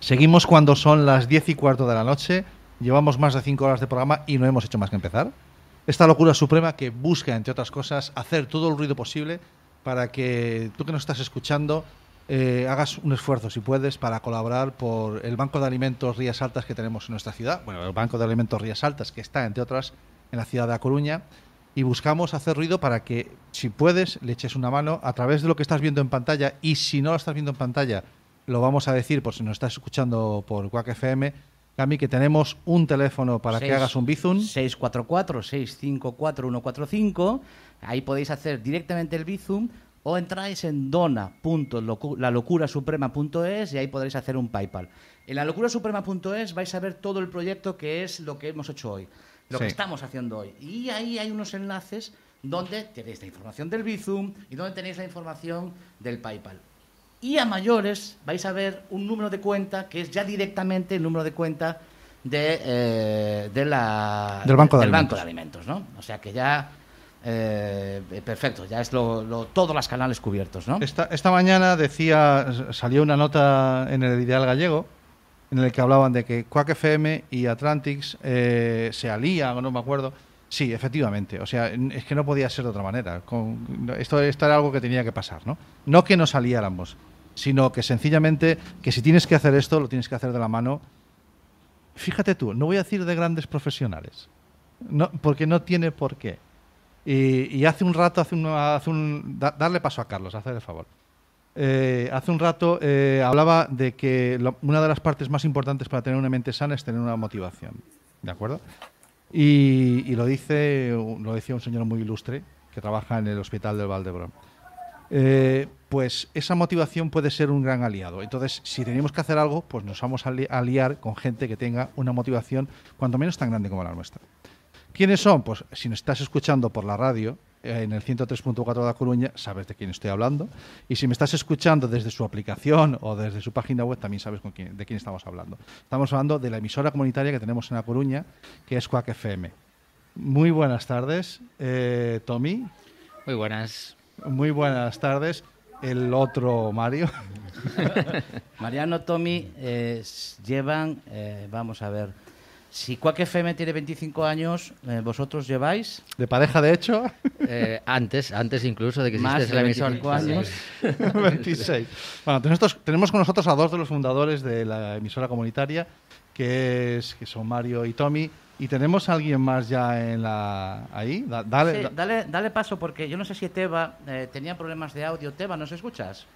Seguimos cuando son las 10 y cuarto de la noche. Llevamos más de 5 horas de programa y no hemos hecho más que empezar. Esta locura suprema que busca, entre otras cosas, hacer todo el ruido posible para que tú que nos estás escuchando eh, hagas un esfuerzo, si puedes, para colaborar por el Banco de Alimentos Rías Altas que tenemos en nuestra ciudad. Bueno, el Banco de Alimentos Rías Altas que está, entre otras, en la ciudad de A Coruña. Y buscamos hacer ruido para que, si puedes, le eches una mano a través de lo que estás viendo en pantalla. Y si no lo estás viendo en pantalla, lo vamos a decir por si nos estás escuchando por Quack FM, Cami, que tenemos un teléfono para que Seis- hagas un bizun. 644-654-145. Ahí podéis hacer directamente el Bizum o entráis en dona.lalocurasuprema.es y ahí podréis hacer un PayPal. En lalocurasuprema.es vais a ver todo el proyecto que es lo que hemos hecho hoy, lo Sí. que estamos haciendo hoy. Y ahí hay unos enlaces donde tenéis la información del Bizum y donde tenéis la información del PayPal. Y a mayores vais a ver un número de cuenta que es ya directamente el número de cuenta de, eh, de la, Del Banco de del. Banco de Alimentos, ¿no? O sea que ya eh, perfecto, ya es lo, lo- todos los canales cubiertos, ¿no? Esta, esta mañana decía, salió una nota en el Ideal Gallego en el que hablaban de que Quack FM y Atlantics eh, se alían, no me acuerdo. Sí, efectivamente. O sea, es que no podía ser de otra manera. Con, esto, esto era algo que tenía que pasar, ¿no? No que nos aliáramos, sino que sencillamente que si tienes que hacer esto, lo tienes que hacer de la mano. Fíjate tú, no voy a decir de grandes profesionales, no, porque no tiene por qué. Y, hace un rato, hace un, darle paso a Carlos, hacer el favor. Eh, hace un rato eh, hablaba de que una de las partes más importantes para tener una mente sana es tener una motivación, ¿de acuerdo? Y, lo dice lo decía un señor muy ilustre que trabaja en el hospital del Valdebrón. Eh, pues esa motivación puede ser un gran aliado. Entonces, si tenemos que hacer algo, pues nos vamos a ali- a aliar con gente que tenga una motivación cuanto menos tan grande como la nuestra. ¿Quiénes son? Pues si nos estás escuchando por la radio, en el 103.4 de La Coruña, sabes de quién estoy hablando. Y si me estás escuchando desde su aplicación o desde su página web, también sabes con quién- de quién estamos hablando. Estamos hablando de la emisora comunitaria que tenemos en La Coruña, que es Quack FM. Muy buenas tardes, eh, Tommy. Muy buenas. Muy buenas tardes, el otro Mario. Mariano, Tommy, eh, llevan, eh, vamos a ver, si Quack FM tiene 25 años, eh, vosotros lleváis De pareja, de hecho, Eh, antes, antes incluso de que Más existiese de la emisora. 25 años. 26. Bueno, tenemos, tenemos con nosotros a dos de los fundadores de la emisora comunitaria, que, es, que son Mario y Tommy. Y tenemos a alguien más ya en la ahí. Da- dale, Sí, da- dale, dale paso porque yo no sé si Teba eh, tenía problemas de audio. Teba, ¿nos escuchas?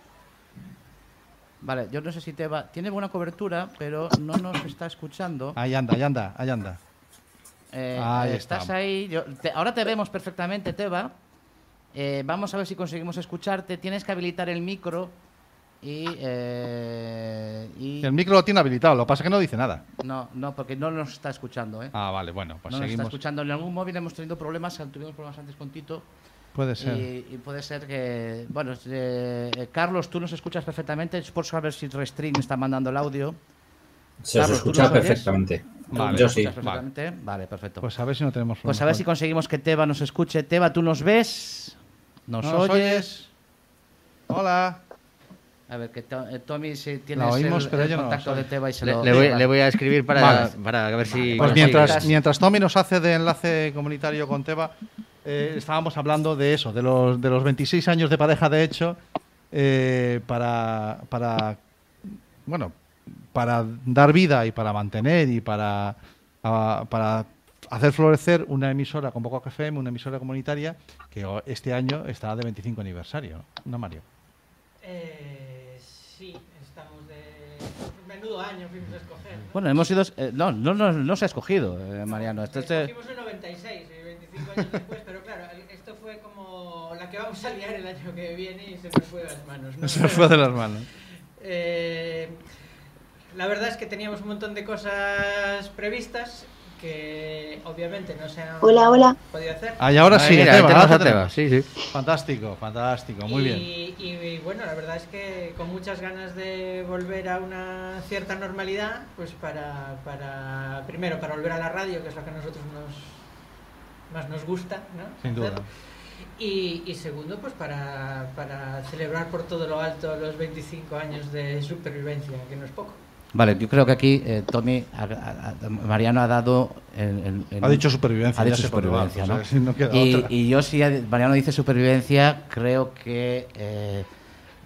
Vale, yo no sé si Teba tiene buena cobertura, pero no nos está escuchando. ahí anda, ahí anda, ahí anda. Eh, Ahí eh, estás ahí. yo- te- ahora te vemos perfectamente, Teba. Eh, vamos a ver si conseguimos escucharte. Tienes que habilitar el micro y, eh, y- El micro lo tiene habilitado, lo que pasa es que no dice nada. no, no, porque no nos está escuchando, ¿eh? Ah, vale, bueno, pues no nos está seguimos. escuchando. En algún móvil hemos tenido problemas, tuvimos problemas antes con Tito. Puede ser. Y, y puede ser que. Bueno, eh, eh, Carlos, tú nos escuchas perfectamente. Es por saber si Restream está mandando el audio. Se os Carlos, ¿tú escucha perfectamente. Vale, Yo ¿Nos sí. perfectamente? Vale, perfecto. Pues a ver si no tenemos Pues a ver si conseguimos que Teba nos escuche. Teba, ¿tú nos ves? ¿Nos, ¿No nos oyes? oyes? Hola. A ver, que to- eh, Tommy, si tienes oímos, el, no contacto de. Teba y se Le, lo... le voy, le voy a escribir para, Vale. para ver si. Pues mientras, mientras Tommy nos hace de enlace comunitario con Teba, eh, estábamos hablando de eso, de los, de los 26 años de pareja de hecho, eh, para, para, bueno, para dar vida y para mantener y para, a- para hacer florecer una emisora con Poco FM, una emisora comunitaria, que este año está de 25 aniversario, ¿no, Mario? Eh, sí, estamos de. Menudo año fuimos a escoger. ¿no? Bueno, hemos ido... eh, no, no, no, no se ha escogido, eh, Mariano. Este- Escogimos en 96, y 25 años después, pero claro, esto fue como la que vamos a liar el año que viene y se nos fue de las manos. ¿no? Se fue de las manos. Eh, la verdad es que teníamos un montón de cosas previstas que obviamente no se han Hola, hola. podido hacer. Ah, y ahora sí, mira, Teba, tenemos ahora a te Teba, tenemos. Sí, sí. Fantástico, fantástico, muy y, bien. Y, bueno, la verdad es que con muchas ganas de volver a una cierta normalidad, pues para, para primero para volver a la radio, que es lo que a nosotros nos más nos gusta, ¿no? Sin duda. Y, y segundo, pues para, para celebrar por todo lo alto los 25 años de supervivencia, que no es poco. Vale, yo creo que aquí eh, Tommy, a- a- a- Mariano ha dado. el- el- el- Ha dicho supervivencia, Ha dicho supervivencia, o ¿no? sea, si no queda y, otra. y yo, si Mariano dice supervivencia, creo que eh,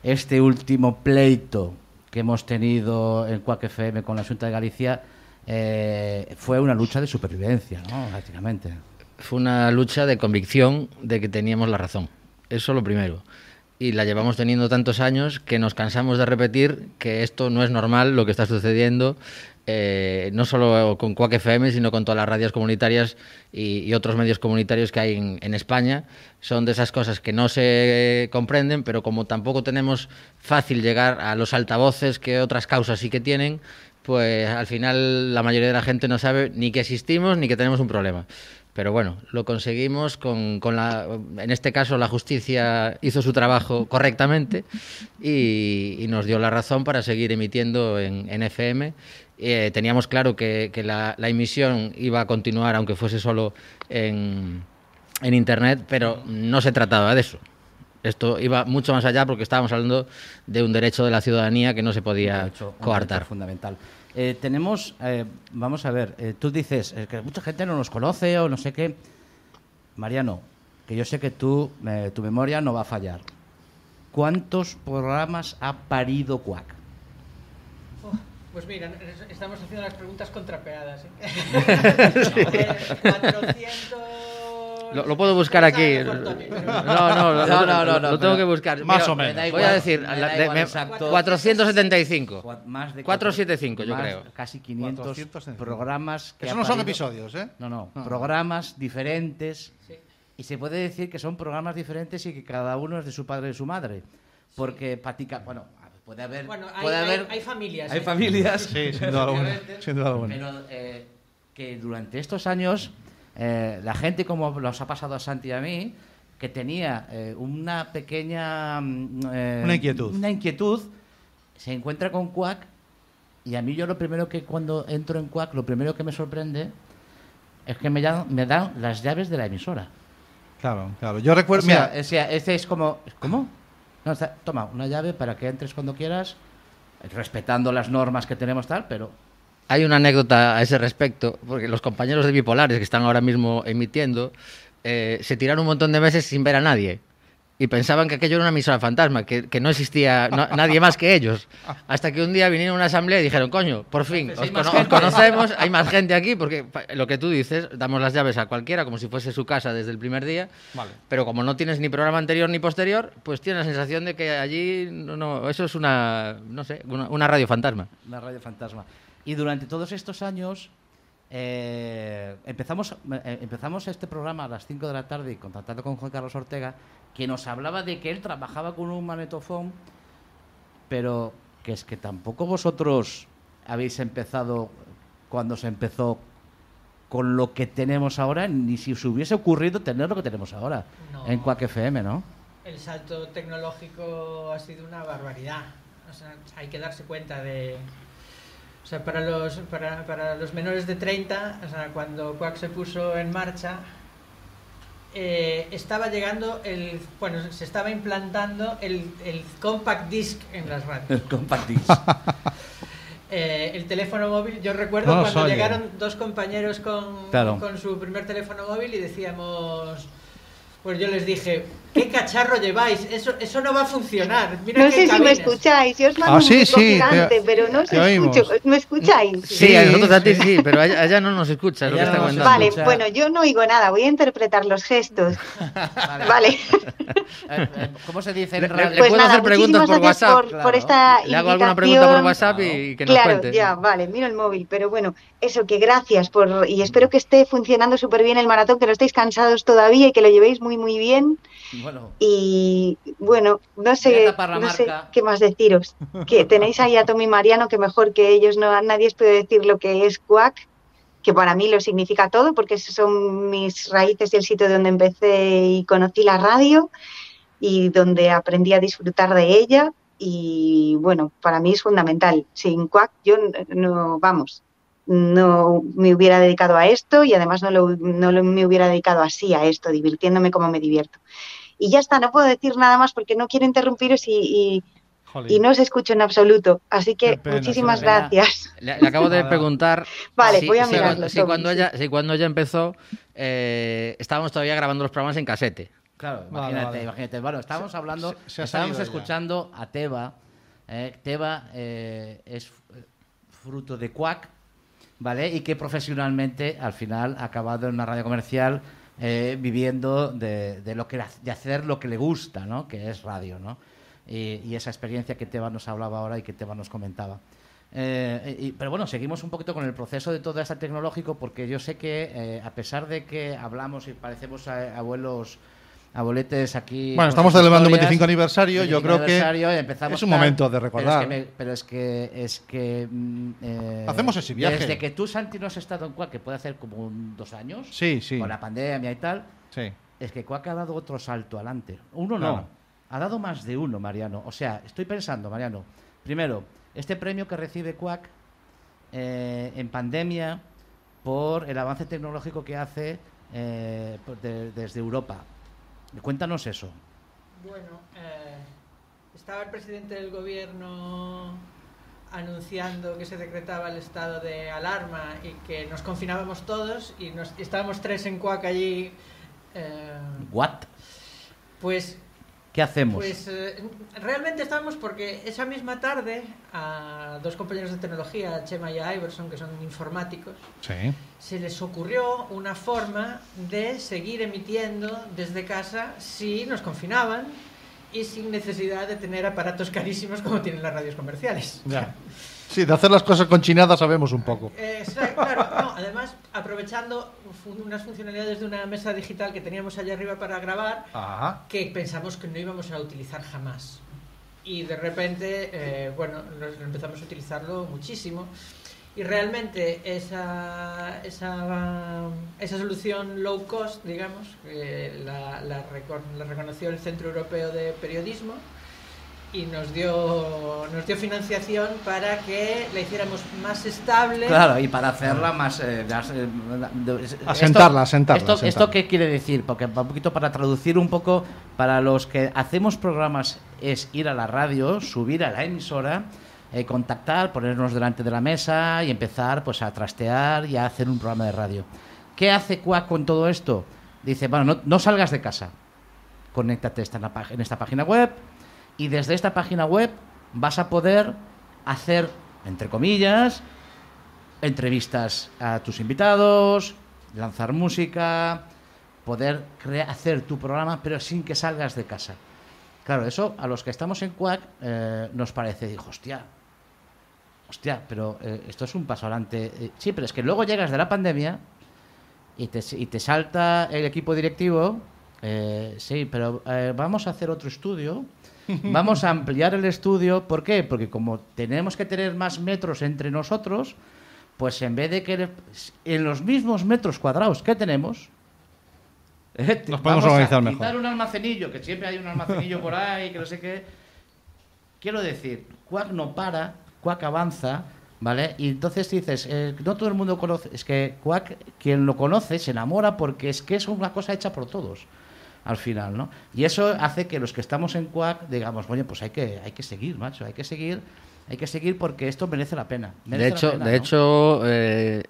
este último pleito que hemos tenido en Cuac FM con la Junta de Galicia eh, fue una lucha de supervivencia, ¿no? Prácticamente. Fue una lucha de convicción de que teníamos la razón. Eso lo primero. Y la llevamos teniendo tantos años que nos cansamos de repetir que esto no es normal lo que está sucediendo, eh, no solo con Cuac FM, sino con todas las radios comunitarias y, y otros medios comunitarios que hay en, en España. Son de esas cosas que no se comprenden, pero como tampoco tenemos fácil llegar a los altavoces que otras causas sí que tienen, pues al final la mayoría de la gente no sabe ni que existimos ni que tenemos un problema. Pero bueno, lo conseguimos con, con la... En este caso la justicia hizo su trabajo correctamente y, y nos dio la razón para seguir emitiendo en, en FM. Eh, teníamos claro que, que la, la emisión iba a continuar aunque fuese solo en, en Internet, pero no se trataba de eso. Esto iba mucho más allá porque estábamos hablando de un derecho de la ciudadanía que no se podía derecho- un coartar. derecho fundamental. Eh, tenemos, eh, vamos a ver, eh, tú dices eh, que mucha gente no nos conoce o no sé qué. Mariano, que yo sé que tú, eh, tu memoria no va a fallar. ¿Cuántos programas ha parido Cuac? Oh, pues mira, es- estamos haciendo las preguntas contrapeadas. ¿eh? Eh, 400... Lo, lo puedo buscar aquí. No, no, no, No, lo- no, no, lo, no, lo tengo que buscar. Más o menos. Voy a decir, me da la- igual me- exacto. 475. Cua- Más de 475, yo creo. Casi 500 475. programas. que Eso no son episodios, ¿eh? No, no, No. programas diferentes. Y se puede decir que son programas diferentes y que cada uno es de su padre y de su madre. Porque Patica, bueno, puede haber. Bueno, hay, puede hay- haber hay familias. hay ¿eh? familias. Sí, sin duda alguna. Sin duda alguna. Pero eh, que durante estos años, eh, la gente, como nos ha pasado a Santi y a mí, que tenía eh, una pequeña. mm, eh, Una inquietud. Una inquietud, se encuentra con Quack. Y a mí, yo lo primero que cuando entro en Quack, lo primero que me sorprende es que me dan, me dan las llaves de la emisora. Claro, claro. Yo O recuerdo. sea, mira, o sea, este es como. ¿Cómo? No, está- toma, una llave para que entres cuando quieras, respetando las normas que tenemos, tal, pero. Hay una anécdota a ese respecto, porque los compañeros de Bipolares que están ahora mismo emitiendo eh, se tiraron un montón de meses sin ver a nadie. Y pensaban que aquello era una emisora fantasma, que, que no existía no- nadie más que ellos. Hasta que un día vinieron a una asamblea y dijeron, coño, por fin, os, hay más cono- os gente". conocemos, hay más gente aquí, porque lo que tú dices, damos las llaves a cualquiera como si fuese su casa desde el primer día, Vale. pero como no tienes ni programa anterior ni posterior, pues tienes la sensación de que allí, no, no, eso es una, no sé, una, una radio fantasma. Una radio fantasma. Y durante todos estos años eh, empezamos, eh, empezamos este programa a las 5 de la tarde contactando con Juan Carlos Ortega, que nos hablaba de que él trabajaba con un magnetofón, pero que es que tampoco vosotros habéis empezado cuando se empezó con lo que tenemos ahora, ni si os hubiese ocurrido tener lo que tenemos ahora No. en Quack FM, ¿no? El salto tecnológico ha sido una barbaridad. O sea, hay que darse cuenta de... O sea, para los, para, para los menores de 30, o sea, cuando Quack se puso en marcha, eh, estaba llegando el... Bueno, se estaba implantando el, el compact disc en las radios. El compact disc. Eh, el teléfono móvil, yo recuerdo No cuando oye. llegaron dos compañeros con, Claro. con su primer teléfono móvil y decíamos, pues yo les dije, ¿qué cacharro lleváis? Eso, eso no va a funcionar. Mira No qué sé si me cabinas". escucháis, yo os mando Ah, un sí, beso sí, gigante, te- pero no os escucho. ¿Me escucháis? Sí, Sí, a nosotros a ti sí. pero allá, allá no nos escucha, es lo que está comentando. Vale, escucha. bueno, yo no oigo nada, voy a interpretar los gestos. Vale. Eh, eh, ¿Cómo se dice en Le, radio? le Pues puedo nada, hacer preguntas por WhatsApp. por, claro. por esta Le hago alguna pregunta por. WhatsApp y que nos Claro, ya, vale, miro el móvil, pero bueno, eso, que gracias por, y espero que esté funcionando súper bien el maratón, que no estéis cansados todavía y que lo llevéis muy, muy bien. Bueno, Y bueno, no sé, no sé qué más deciros. Que tenéis ahí a Tommy Mariano, que mejor que ellos no nadie os puede decir lo que es Quack, que para mí lo significa todo, porque esos son mis raíces y el sitio donde empecé y conocí la radio y donde aprendí a disfrutar de ella. Y bueno, para mí es fundamental. Sin Quack yo no, vamos, no me hubiera dedicado a esto y además no, lo- no lo- me hubiera dedicado así a esto, divirtiéndome como me divierto. Y ya está, no puedo decir nada más porque no quiero interrumpiros y, y- no os escucho en absoluto. Así que pena, muchísimas gracias. Le, le acabo de preguntar. Vale, si- voy a si mirarlo, cuando- si Tommy, cuando sí. ella, si cuando ella empezó, eh, estábamos todavía grabando los programas en casete. Claro, Vale, imagínate, vale. imagínate. Bueno, estábamos hablando, se- se ha estábamos ya. escuchando a Teba. eh, Teba eh, es fruto de Quack, ¿vale? Y que profesionalmente al final ha acabado en una radio comercial eh, viviendo de, de lo que de hacer lo que le gusta, ¿no? Que es radio, ¿no? Y, y esa experiencia que Teba nos hablaba ahora y que Teba nos comentaba. Eh, y- pero bueno, seguimos un poquito con el proceso de todo esto tecnológico porque yo sé que eh, a pesar de que hablamos y parecemos a- abuelos abueletes aquí Bueno, estamos celebrando el historias, 25 aniversario, yo 25 creo que aniversario, empezamos es un tal, momento de pero recordar. es que, me- pero es que es que mm, eh, Hacemos ese viaje. desde que tú Santi no has estado en Cuac que puede hacer como un- dos años Sí, sí. con la pandemia y tal Sí. es que Cuac ha dado otro salto adelante. Uno no. Ha dado más de uno, Mariano. O sea, estoy pensando, Mariano. Primero, este premio que recibe Cuac eh, en pandemia por el avance tecnológico que hace eh, de- desde Europa. Cuéntanos eso. Bueno, eh, estaba el presidente del gobierno anunciando que se decretaba el estado de alarma y que nos confinábamos todos y, nos, y estábamos tres en Cuac allí. eh, ¿What? pues ¿Qué hacemos? Pues eh, realmente estábamos porque esa misma tarde a dos compañeros de tecnología, Chema y Iverson, que son informáticos, Sí. se les ocurrió una forma de seguir emitiendo desde casa si nos confinaban y sin necesidad de tener aparatos carísimos como tienen las radios comerciales. Ya. Sí, de hacer las cosas con chinada sabemos un poco. Eh, claro, no, además aprovechando unas funcionalidades de una mesa digital que teníamos allá arriba para grabar, Ajá. que pensamos que no íbamos a utilizar jamás. Y de repente, eh, bueno, empezamos a utilizarlo muchísimo. Y realmente esa, esa, esa solución low cost, digamos, la, la reconoció el Centro Europeo de Periodismo y nos dio, nos dio financiación para que la hiciéramos más estable. Claro, y para hacerla más... eh, más, eh, de- esto- Asentarla, asentarla, Esto, asentarla. ¿Esto qué quiere decir? Porque un poquito para traducir un poco, para los que hacemos programas es ir a la radio, subir a la emisora, eh, contactar, ponernos delante de la mesa y empezar pues a trastear y a hacer un programa de radio. ¿Qué hace Quack con todo esto? Dice, bueno, no, no salgas de casa, conéctate esta en, la pag- en esta página web y desde esta página web vas a poder hacer, entre comillas, entrevistas a tus invitados, lanzar música, poder hacer tu programa, pero sin que salgas de casa. Claro, eso a los que estamos en Quack eh, nos parece, dijo, hostia, hostia, pero eh, esto es un paso adelante. Eh, sí, pero es que luego llegas de la pandemia y te, y te salta el equipo directivo, sí, pero vamos a hacer otro estudio, vamos a ampliar el estudio, ¿por qué? Porque como tenemos que tener más metros entre nosotros, pues en vez de que en los mismos metros cuadrados que tenemos, eh, Nos podemos vamos a organizar quitar mejor. un almacenillo, que siempre hay un almacenillo por ahí, que no sé qué. Quiero decir, Quack no para, Quack avanza, ¿vale? Y entonces dices, eh, no todo el mundo conoce, es que Quack, quien lo conoce, se enamora porque es que es una cosa hecha por todos, al final, ¿no? Y eso hace que los que estamos en Quack digamos, oye, pues hay que, hay que seguir, macho, hay que seguir, hay que seguir porque esto merece la pena. De merece hecho, pena, de ¿no? hecho eh,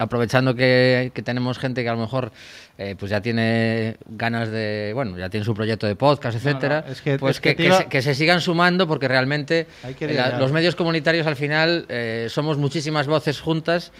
aprovechando que, que tenemos gente que a lo mejor eh, pues ya tiene ganas de, bueno, ya tiene su proyecto de podcast, etcétera, es que- pues es que se, que se sigan sumando porque realmente eh, la- los medios comunitarios al final eh, somos muchísimas voces juntas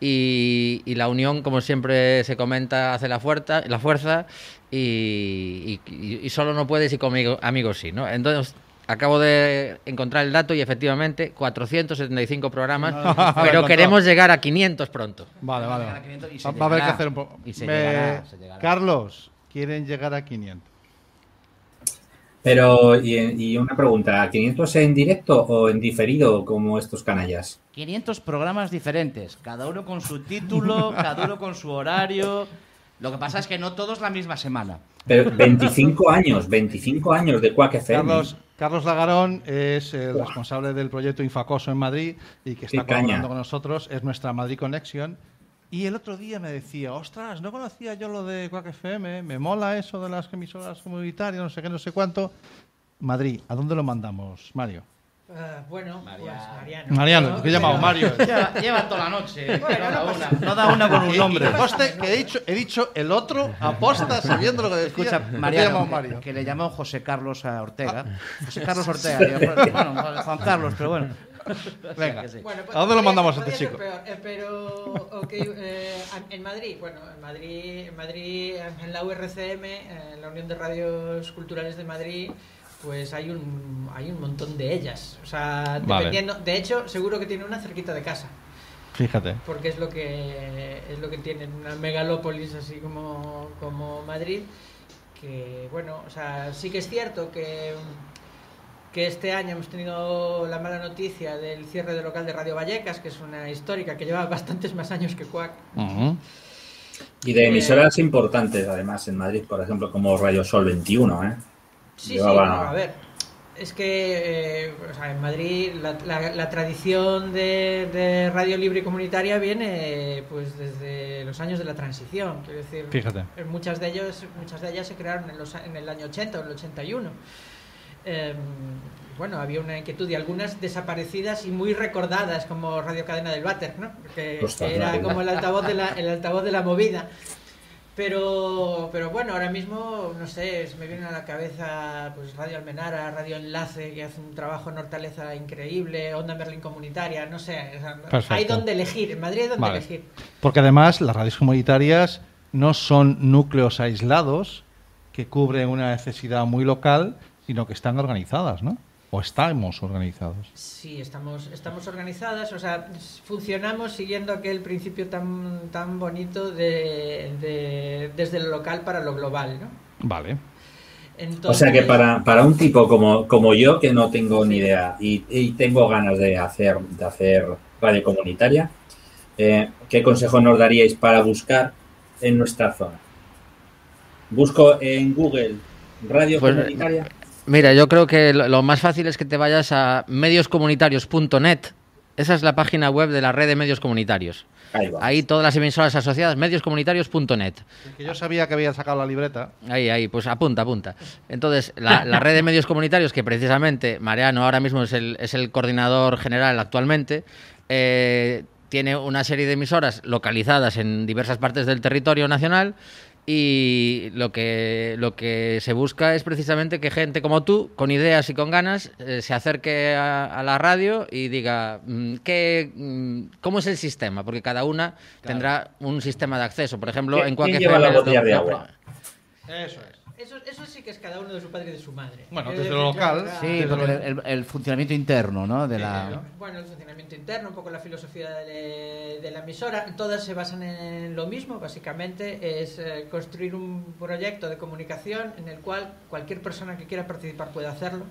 y, y la unión, como siempre se comenta, hace la fuerza, la fuerza y, y- y solo no puedes y conmigo amigos sí, ¿no? Entonces acabo de encontrar el dato y efectivamente 475 programas, No, no, no, pero queremos llegar a 500 pronto. Vale, vale. llegar a 500 y se Va, a haber que hacer un poco. Y se Me- llegará, se llegará. Carlos, quieren llegar a 500. Pero, y, y una pregunta, ¿500 en directo o en diferido como estos canallas? 500 programas diferentes, cada uno con su título, cada uno con su horario. Lo que pasa es que no todos la misma semana. Pero 25 años, 25 años de Quack FM. Carlos, Carlos Lagarón es el responsable del proyecto Infacoso en Madrid y que está colaborando con nosotros. Es nuestra Madrid Connection. Y el otro día me decía, ostras, no conocía yo lo de Quack FM, me mola eso de las emisoras comunitarias, no sé qué, no sé cuánto. Madrid, ¿a dónde lo mandamos, Mario? Ah, bueno, pues Mariano. Mariano, que he llamado pero- Mario. Lleva, lleva toda la noche. Bueno, no da no una. No da una con un nombre. Conste que he dicho, he dicho el otro aposta sabiendo lo que decía. Escucha, Mariano, Mario. que le llamó José Carlos a Ortega. José Carlos Ortega. yo, bueno, Juan Carlos, pero bueno. Venga. Sí. Bueno, ¿A dónde lo mandamos a este chico? peor, eh, pero, eh, en Madrid, bueno, en Madrid, en Madrid, en la URCM, en la Unión de Radios Culturales de Madrid, pues hay un, hay un montón de ellas. O sea, Vale. dependiendo, de hecho, seguro que tiene una cerquita de casa, Fíjate. porque es lo que es lo que tiene una megalópolis así como, como Madrid, que bueno, o sea, sí que es cierto que que este año hemos tenido la mala noticia del cierre del local de Radio Vallecas, que es una histórica que lleva bastantes más años que Cuac. Y de emisoras importantes, además, en Madrid, por ejemplo, como Radio Sol 21, ¿eh? Sí, Llevaba- sí, no, a ver. Es que eh, o sea, en Madrid la, la- la tradición de, de radio libre y comunitaria viene pues desde los años de la transición. Quiero decir, Fíjate. eh, muchas de ellos, muchas de ellas se crearon en, los, a- en el año 80 o el 81. Eh, bueno, había una inquietud y algunas desaparecidas y muy recordadas como Radio Cadena del Váter, ¿no? Que, era como el altavoz de la, el altavoz de la movida. Pero, pero bueno, ahora mismo, no sé, se me viene a la cabeza pues Radio Almenara, Radio Enlace, que hace un trabajo en Hortaleza increíble, Onda Merlin Comunitaria, no sé, o sea, hay donde elegir, en Madrid hay donde Vale. elegir. Porque además las radios comunitarias no son núcleos aislados que cubren una necesidad muy local, sino que están organizadas, ¿no? O estamos organizados. Sí, estamos, estamos organizadas, o sea, funcionamos siguiendo aquel principio tan, tan bonito de, de- desde lo local para lo global, ¿no? Vale. O sea que para, para un tipo como, como yo, que no tengo ni idea y, y tengo ganas de hacer, de hacer radio comunitaria, eh, ¿qué consejo nos daríais para buscar en nuestra zona? Busco en Google radio Pues, comunitaria. Mira, yo creo que lo, lo más fácil es que te vayas a medioscomunitarios.net. Esa es la página web de la red de medios comunitarios. Ahí va. Ahí todas las emisoras asociadas, medioscomunitarios.net. Que yo sabía que había sacado la libreta. Ahí, ahí, pues apunta, apunta. Entonces, la, la red de medios comunitarios, que precisamente Mariano ahora mismo es el, es el coordinador general actualmente, eh, tiene una serie de emisoras localizadas en diversas partes del territorio nacional y lo que, lo que se busca es precisamente que gente como tú, con ideas y con ganas, eh, se acerque a, a la radio y diga mm, ¿qué, mm, cómo es el sistema, porque cada una tendrá un sistema de acceso. Por ejemplo, ¿Quién- en Quack quién lleva FM las botellas de agua? Eso es. Eso, eso sí que es cada uno de su padre y de su madre. Bueno, Eh, desde lo local, claro, Sí, Desde porque luego. el, el funcionamiento interno, ¿no? De la... ¿no? Bueno, el funcionamiento interno, un poco la filosofía de, de la emisora, todas se basan en lo mismo, básicamente es eh, construir un proyecto de comunicación en el cual cualquier persona que quiera participar puede hacerlo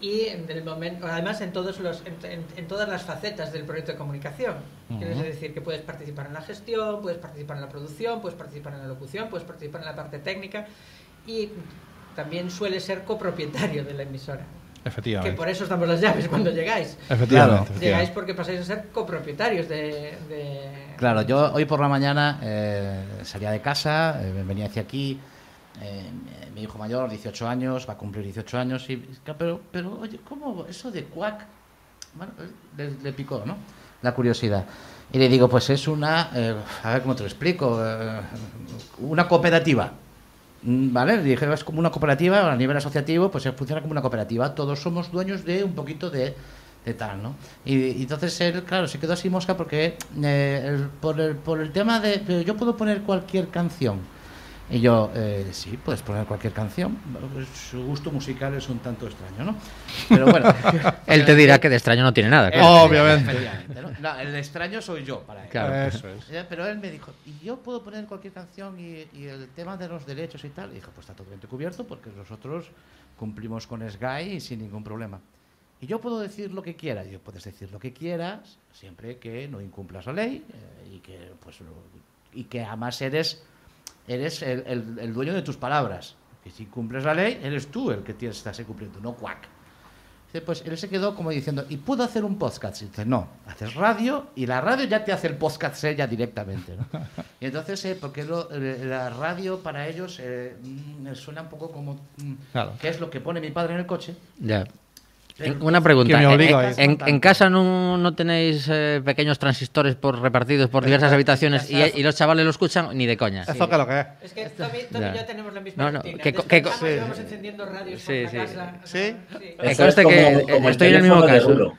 y en el momento, además en todos los, en, en- en todas las facetas del proyecto de comunicación. Quiere decir que puedes participar en la gestión, puedes participar en la producción, puedes participar en la locución, puedes participar en la parte técnica y también suele ser copropietario de la emisora. Que Efectivamente. por eso estamos las llaves cuando llegáis. Efectivamente. Claro. efectivamente. Llegáis porque pasáis a ser copropietarios de... de- Claro, yo hoy por la mañana eh, salía de casa, eh, venía hacia aquí, eh, mi hijo mayor, 18 años, va a cumplir 18 años, y, pero, pero oye, ¿cómo eso de cuac? Bueno, eh, le, le picó, ¿no? La curiosidad. Y le digo, pues es una, eh, a ver cómo te lo explico, eh, una cooperativa. ¿Vale? Le dije, es como una cooperativa, a nivel asociativo, pues funciona como una cooperativa. Todos somos dueños de un poquito de, de tal, ¿no? Y, y entonces él, claro, se quedó así mosca porque eh, por, el, por el tema de, yo puedo poner cualquier canción. Y yo, eh, sí, puedes poner cualquier canción. Su gusto musical es un tanto extraño, ¿no? Pero bueno. Él te dirá que de extraño no tiene nada. claro. Obviamente. ¿no? No, el extraño soy yo para él. Claro. Eso es. Eh, Pero él me dijo, ¿y yo puedo poner cualquier canción y, y el tema de los derechos y tal? Y dijo, pues está totalmente cubierto porque nosotros cumplimos con Sky y sin ningún problema. Y yo puedo decir lo que quiera. Y yo, puedes decir lo que quieras, siempre que no incumplas la ley eh, y que pues lo- y que además eres eres el, el- el dueño de tus palabras. Que si cumples la ley, eres tú el que tienes, estás cumpliendo, no. Dice, Pues él se quedó como diciendo, ¿y puedo hacer un podcast? Y dice, no, haces radio y la radio ya te hace el podcast ella directamente. ¿no? Y entonces, eh, porque lo- eh, la radio para ellos eh, mm, suena un poco como, mm, Claro. ¿qué es lo que pone mi padre en el coche? Ya. Una pregunta. Me obliga ¿En, en- en casa no, no tenéis eh, pequeños transistores por repartidos por diversas habitaciones y, y los chavales lo escuchan ni de coña? Eso que lo que es. Es que Tommy, y yo tenemos la misma No, no, que- sí. íbamos encendiendo radios Sí, por la sí. casa. o ¿Sí? Eso es como- que como estoy en el mismo caso.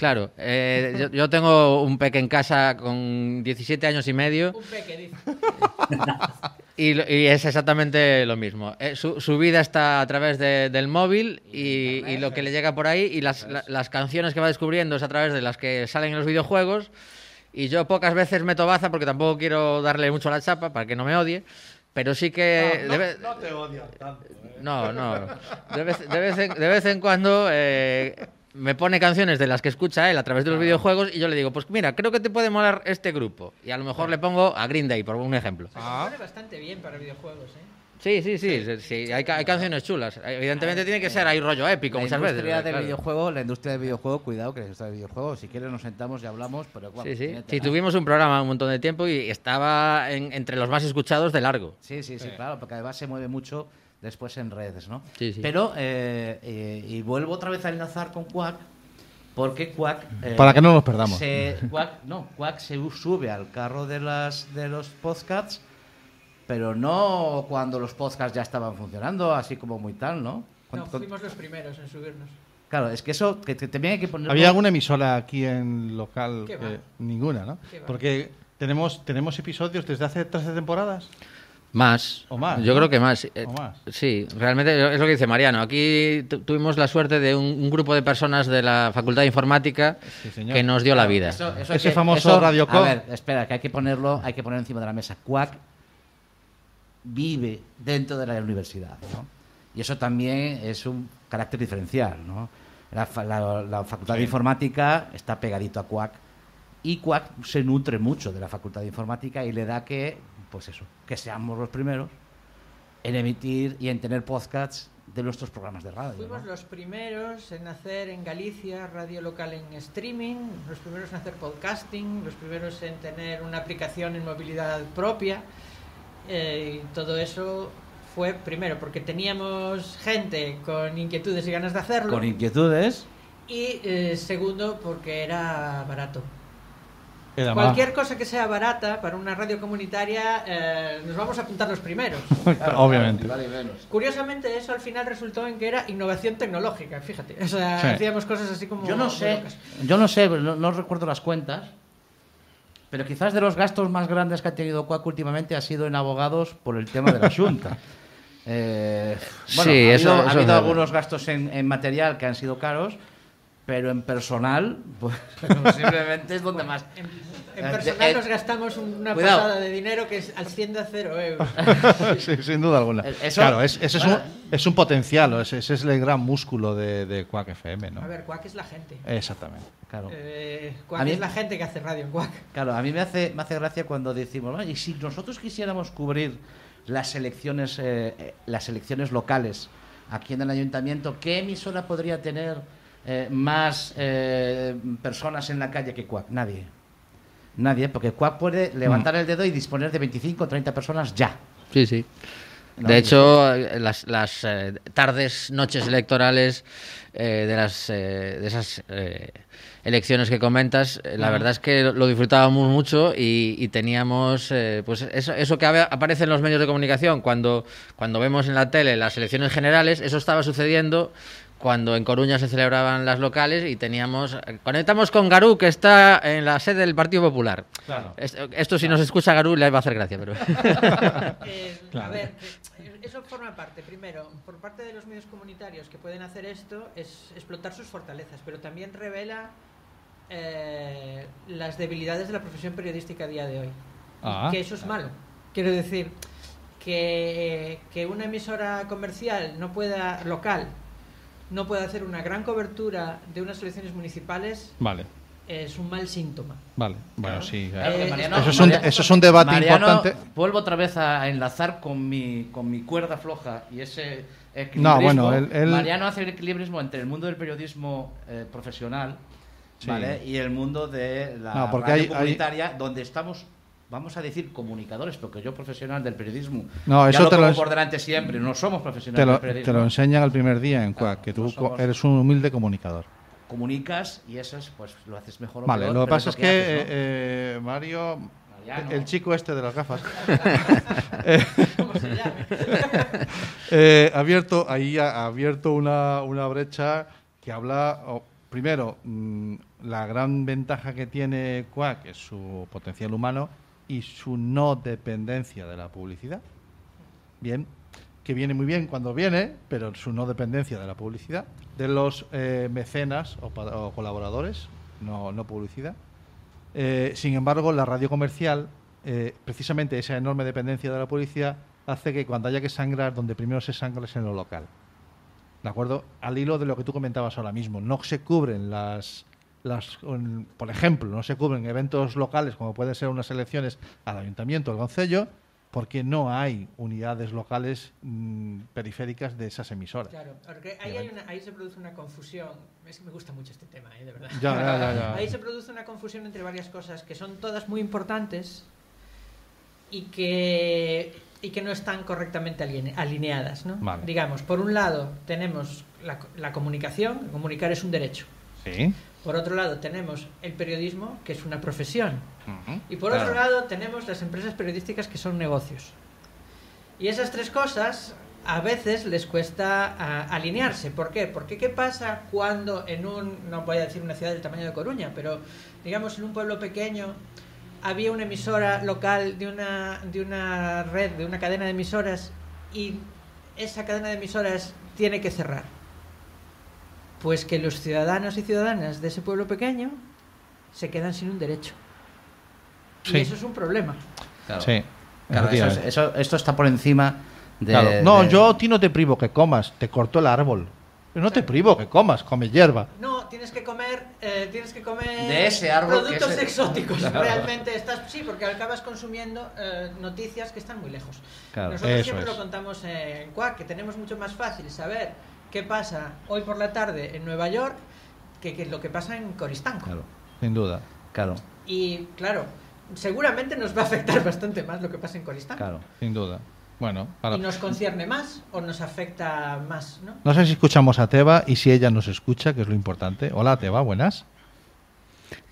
Claro, eh, yo, yo tengo un peque en casa con 17 años y medio Un peque, dice. y, es exactamente lo mismo. Eh, su, su vida está a través de- del móvil y, y lo que le llega por ahí y las, la- las canciones que va descubriendo es a través de las que salen en los videojuegos y yo pocas veces meto baza porque tampoco quiero darle mucho la chapa para que no me odie, pero sí que... vez- te odio tanto. no, no. De vez, de vez en, de vez en cuando eh, me pone canciones de las que escucha él a través de los videojuegos y yo le digo, pues mira, creo que te puede molar este grupo. Y a lo mejor le pongo a Green Day, por un ejemplo. Se compone bastante bien para videojuegos, ¿eh? Sí, sí, sí, sí, sí, hay, hay canciones chulas. Evidentemente tiene que ser ahí rollo épico la muchas veces. industria del claro. videojuego, la industria del videojuego, cuidado que la industria del videojuego, si quieres nos sentamos y hablamos, pero bueno, Sí, sí. Sí, tuvimos un programa un montón de tiempo y estaba en- entre los más escuchados de largo. Sí, sí, sí, claro, porque además se mueve mucho después en redes, ¿no? Sí, sí. Pero, eh, eh, y vuelvo otra vez a enlazar con Quack, porque Quack... eh, Para que no nos perdamos. se- Quack, no, Quack se sube al carro de, las, de los podcasts, pero no cuando los podcasts ya estaban funcionando, así como muy tal, ¿no? No, fuimos los primeros en subirnos. Claro, es que eso, que, que también hay que poner... ¿Había alguna emisora aquí en local? Ninguna, ¿no? ¿Qué va? Porque tenemos, tenemos episodios desde hace 13 temporadas. Más. O más, Yo ¿no? creo que más. Eh, O más. Sí, realmente es lo que dice Mariano. Aquí tu- tuvimos la suerte de un, un grupo de personas de la Facultad de Informática Sí, que nos dio la vida. Eso- eso Ese famoso Radio A ver, espera, que hay que ponerlo, hay que poner encima de la mesa. Quack vive dentro de la universidad, ¿no? Y eso también es un carácter diferencial, ¿no? La, fa- la- la Facultad de Informática está pegadito a Quack y Quack se nutre mucho de la Facultad de Informática y le da que, pues eso, que seamos los primeros en emitir y en tener podcasts de nuestros programas de radio. Fuimos ¿no? los primeros en hacer en Galicia radio local en streaming, los primeros en hacer podcasting, los primeros en tener una aplicación en movilidad propia. eh, y todo eso fue primero porque teníamos gente con inquietudes y ganas de hacerlo. Con inquietudes. y eh, segundo porque era barato. Cualquier cosa que sea barata para una radio comunitaria, eh, nos vamos a apuntar los primeros. Obviamente. Vale, menos. Curiosamente, eso al final resultó en que era innovación tecnológica, fíjate. O sea, Sí. hacíamos cosas así como. Yo no sé, yo no sé, no, no recuerdo las cuentas, pero quizás de los gastos más grandes que ha tenido Cuac últimamente ha sido en abogados por el tema de la Junta. Eh, bueno, Sí, ha eso- habido, ha eso habido es verdad. algunos gastos en, en material que han sido caros, pero en personal, pues posiblemente es donde más. En, Eh, en personal eh, nos gastamos una cuidado. pasada de dinero que es asciende a cero euros. Sí, sin duda alguna. Eh, eso- claro, es, ese es, un, es un potencial, ese, ese es el gran músculo de, de Quack FM, ¿no? A ver, Quack es la gente. Exactamente. Claro. Eh, A Quack mí- es la gente que hace radio en Quack. Claro, a mí me hace, me hace gracia cuando decimos, "Bueno, y si nosotros quisiéramos cubrir las elecciones, eh, las elecciones locales aquí en el ayuntamiento, ¿qué emisora podría tener eh, más eh, personas en la calle que Cuac? Nadie. Nadie, porque Cuac puede levantar el dedo y disponer de 25 o 30 personas ya. Sí, sí. No, De hecho, eh, las, las eh, tardes, noches electorales eh, de, las, eh, de esas elecciones que comentas, la verdad es que lo- disfrutábamos mucho y, y teníamos pues eso, eso que aparece en los medios de comunicación cuando, cuando vemos en la tele las elecciones generales, eso estaba sucediendo cuando en Coruña se celebraban las locales y teníamos... Conectamos con Garú, que está en la sede del Partido Popular. Claro. Esto, esto si nos escucha Garú le va a hacer gracia, pero... Eh, A Claro. ver, eso forma parte, primero, por parte de los medios comunitarios que pueden hacer esto, es explotar sus fortalezas, pero también revela eh, las debilidades de la profesión periodística a día de hoy. Ah. que eso es malo. Quiero decir, que, que una emisora comercial no pueda, local, no pueda hacer una gran cobertura de unas elecciones municipales, Vale. es un mal síntoma. Vale, bueno, sí. Claro que Eh, Mariano- eso, es un, Mariano- eso es un debate Mariano, importante. Vuelvo otra vez a enlazar con mi, con mi cuerda floja y ese equilibrismo. No, bueno, él- él- Mariano hace el equilibrismo entre el mundo del periodismo eh, profesional Sí. ¿vale? y el mundo de la No, porque radio hay- hay- comunitaria, donde estamos, vamos a decir, comunicadores, porque yo profesional del periodismo, No, ya eso lo te lo por delante siempre, no somos profesionales Te lo, del periodismo. te lo enseñan el primer día en Quack, que tú no somos- co- eres un humilde comunicador. Comunicas y eso es, pues lo haces mejor o Vale, peor, lo que pasa es que haces, ¿no? eh, eh, Mario, Mariano. el chico este de las gafas, eh, ha abierto, ahí ha abierto una, una brecha que habla, primero, mm, la gran ventaja que tiene Quack es su potencial humano y su no dependencia de la publicidad. Bien, que viene muy bien cuando viene, pero su no dependencia de la publicidad, de los eh, mecenas o, colaboradores, no, no publicidad. Eh, sin embargo, la radio comercial, eh, precisamente esa enorme dependencia de la publicidad, hace que cuando haya que sangrar, donde primero se sangra es en lo local. ¿De acuerdo? Al hilo de lo que tú comentabas ahora mismo, no se cubren las, las un- por ejemplo, no se cubren eventos locales como pueden ser unas elecciones al ayuntamiento, al concello, porque no hay unidades locales mm, periféricas de esas emisoras. Claro, porque ahí, hay una- ahí se produce una confusión. Es que me gusta mucho este tema, ¿eh? de verdad. Ya, ya, ya, ya. Ahí se produce una confusión entre varias cosas que son todas muy importantes y que, y que no están correctamente aline- alineadas. ¿no? Vale. Digamos, por un lado tenemos la, la comunicación, comunicar es un derecho. Sí. Por otro lado tenemos el periodismo, que es una profesión. Y por Claro. otro lado tenemos las empresas periodísticas que son negocios. Y esas tres cosas a veces les cuesta ah, alinearse. ¿Por qué? Porque ¿qué pasa cuando en un, no voy a decir una ciudad del tamaño de Coruña, pero digamos en un pueblo pequeño había una emisora local de una, de una red, de una cadena de emisoras y esa cadena de emisoras tiene que cerrar? Pues que los ciudadanos y ciudadanas de ese pueblo pequeño se quedan sin un derecho. Sí. Y eso es un problema. Claro. Sí. Claro, eso es- efectivamente. eso- esto está por encima de. Claro. No, de- yo a ti no te privo que comas, te corto el árbol. Pero no te privo que comas, come hierba. No, tienes que comer, eh, tienes que comer De ese árbol que productos ese- exóticos. Claro. Realmente estás, sí, porque acabas consumiendo eh, noticias que están muy lejos. Claro. Nosotros Eso siempre es. lo contamos en Quack, que tenemos mucho más fácil saber qué pasa hoy por la tarde en Nueva York que, que lo que pasa en Coristanco. Claro, Sin duda. claro, Y claro, seguramente nos va a afectar bastante más lo que pasa en Coristanco. claro. Sin duda. Bueno, para- Y nos concierne más o nos afecta más, ¿no? no sé si escuchamos a Teba y si ella nos escucha, que es lo importante. Hola, Teba, buenas.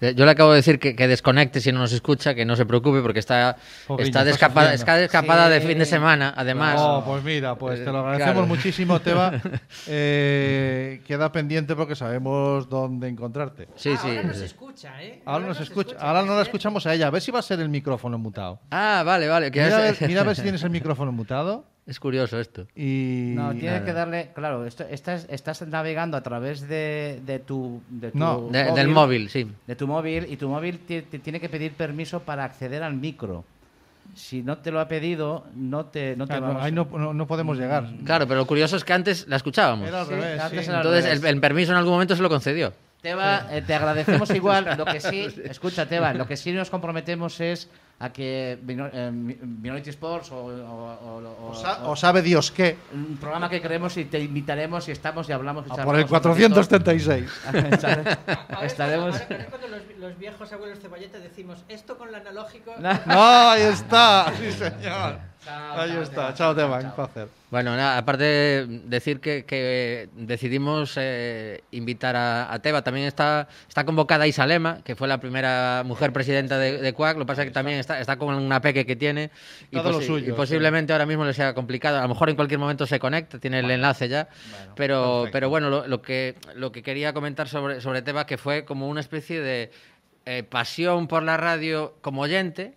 Eh, Yo le acabo de decir que, que desconecte si no nos escucha, que no se preocupe porque está, Pobriña, está, está descapada, sufriendo. está descapada de fin de semana, además. Oh, pues mira, pues te lo Eh, agradecemos claro. muchísimo, Teba. Eh, queda pendiente porque sabemos dónde encontrarte. Sí, Ah, sí. Ahora nos escucha, ¿eh? Ahora nos escucha, ahora no la escuchamos a ella. A ver si va a ser el micrófono mutado. Ah, vale, vale. que Mira, a es, ver, mira a ver si tienes el micrófono mutado. Es curioso esto. Y No, tienes nada. que darle. Claro, esto, estás, estás navegando a través de, de tu. De tu No. De- del móvil, sí. De tu móvil y tu móvil te, te tiene que pedir permiso para acceder al micro. Si no te lo ha pedido, no te, no te Claro, vamos ahí no, no- no podemos llegar. Claro, pero lo curioso es que antes la escuchábamos. Era al Sí, revés. antes sí. era al Entonces revés. el, el permiso en algún momento se lo concedió. Teba, eh, te agradecemos igual. Lo que sí, escucha, Teba, lo que sí nos comprometemos es a que Minor- eh, Mi- Minority Sports o, o- o- o- O, sa- o- o sabe Dios qué. un programa que queremos y te invitaremos y estamos y hablamos. y A por el charlamos un poquito. 436. Estaremos- Ahora ahora cuando los, los viejos abuelos cebolleta decimos esto con el analógico. No, ahí está. Sí, señor. Chao, Ahí chao, está. Chao, Teba. chao. Un placer. Bueno, nada, aparte decir que, que decidimos eh, invitar a, a Teba, también está, está convocada Isalema, que fue la primera mujer presidenta de, de CUAC, lo que pasa es que también está, está con una peque que tiene y, Todo lo posi- suyo, y posiblemente ahora mismo le sea complicado, a lo mejor en cualquier momento se conecta, tiene el enlace ya, pero, perfecto. pero bueno, lo, lo que, lo que quería comentar sobre, sobre Teba, que fue como una especie de eh, pasión por la radio como oyente,